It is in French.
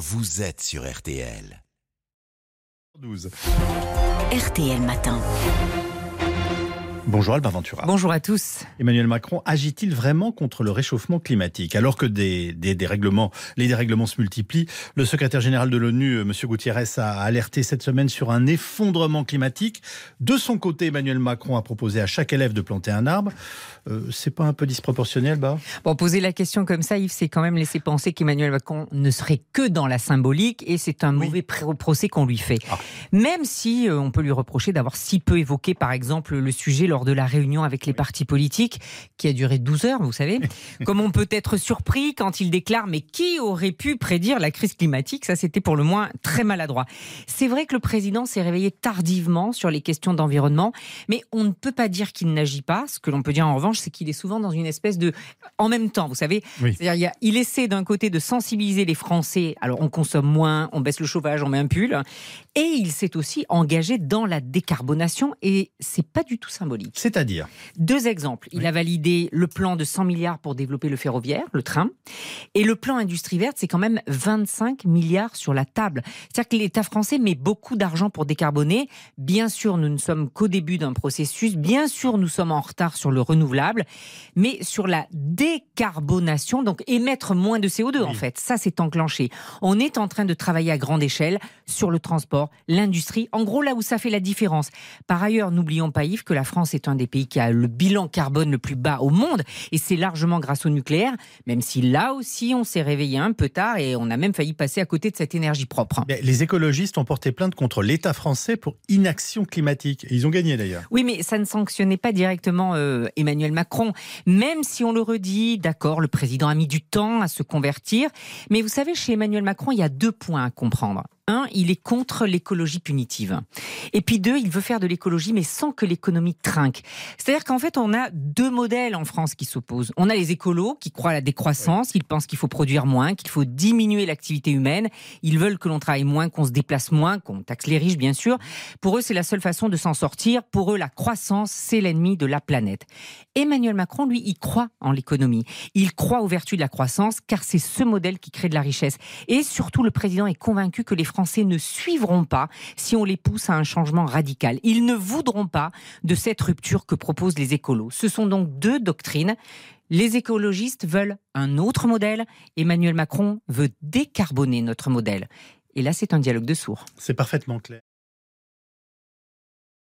vous êtes sur RTL. 12. RTL Matin. Bonjour Albin Ventura. Bonjour à tous. Emmanuel Macron agit-il vraiment contre le réchauffement climatique Alors que des, des dérèglements, les dérèglements se multiplient, le secrétaire général de l'ONU, euh, M. Gutiérrez, a alerté cette semaine sur un effondrement climatique. De son côté, Emmanuel Macron a proposé à chaque élève de planter un arbre. Euh, c'est pas un peu disproportionnel, bah Bon, poser la question comme ça, Yves, c'est quand même laisser penser qu'Emmanuel Macron ne serait que dans la symbolique et c'est un mauvais pr- procès qu'on lui fait. Ah. Même si euh, on peut lui reprocher d'avoir si peu évoqué, par exemple, le sujet lors de la réunion avec les partis politiques, qui a duré 12 heures, vous savez. Comme on peut être surpris quand il déclare Mais qui aurait pu prédire la crise climatique? Ça, c'était pour le moins très maladroit. C'est vrai que le président s'est réveillé tardivement sur les questions d'environnement, mais on ne peut pas dire qu'il n'agit pas. Ce que l'on peut dire en revanche, c'est qu'il est souvent dans une espèce de. En même temps, vous savez. Oui. C'est-à-dire, il essaie d'un côté de sensibiliser les Français. Alors, on consomme moins, on baisse le chauffage, on met un pull. Et il s'est aussi engagé dans la décarbonation, et c'est pas du tout symbolique. C'est-à-dire Deux exemples. Il Oui. a validé le plan de 100 milliards pour développer le ferroviaire, le train. Et le plan industrie verte, c'est quand même 25 milliards sur la table. C'est-à-dire que l'État français met beaucoup d'argent pour décarboner. Bien sûr, nous ne sommes qu'au début d'un processus. Bien sûr, nous sommes en retard sur le renouvelable. Mais sur la décarbonation, donc émettre moins de CO2 en fait, ça c'est enclenché. On est en train de travailler à grande échelle sur le transport, l'industrie, en gros là où ça fait la différence. Par ailleurs, n'oublions pas Yves que la France est un des pays qui a le bilan carbone le plus bas au monde et c'est largement grâce au nucléaire, même si là aussi on s'est réveillé un peu tard et on a même failli passer à côté de cette énergie propre. Mais Les écologistes ont porté plainte contre l'État français pour inaction climatique. Et ils ont gagné d'ailleurs. Oui, mais ça ne sanctionnait pas directement euh, Emmanuel Macron. Même si on le redit, d'accord, le président a mis du temps à se convertir. Mais vous savez, chez Emmanuel Macron, il y a deux points à comprendre. Un, il est contre l'écologie punitive. Et puis deux, il veut faire de l'écologie, mais sans que l'économie trinque. C'est-à-dire qu'en fait, on a deux modèles en France qui s'opposent. On a les écolos qui croient à la décroissance, ils pensent qu'il faut produire moins, qu'il faut diminuer l'activité humaine. Ils veulent que l'on travaille moins, qu'on se déplace moins, qu'on taxe les riches, bien sûr. Pour eux, c'est la seule façon de s'en sortir. Pour eux, la croissance, c'est l'ennemi de la planète. Emmanuel Macron, lui, il croit en l'économie. Il croit aux vertus de la croissance, car c'est ce modèle qui crée de la richesse. Et surtout, le président est convaincu que les Ne suivront pas si on les pousse à un changement radical. Ils ne voudront pas de cette rupture que proposent les écolos. Ce sont donc deux doctrines. Les écologistes veulent un autre modèle. Emmanuel Macron veut décarboner notre modèle. Et là, c'est un dialogue de sourds. C'est parfaitement clair.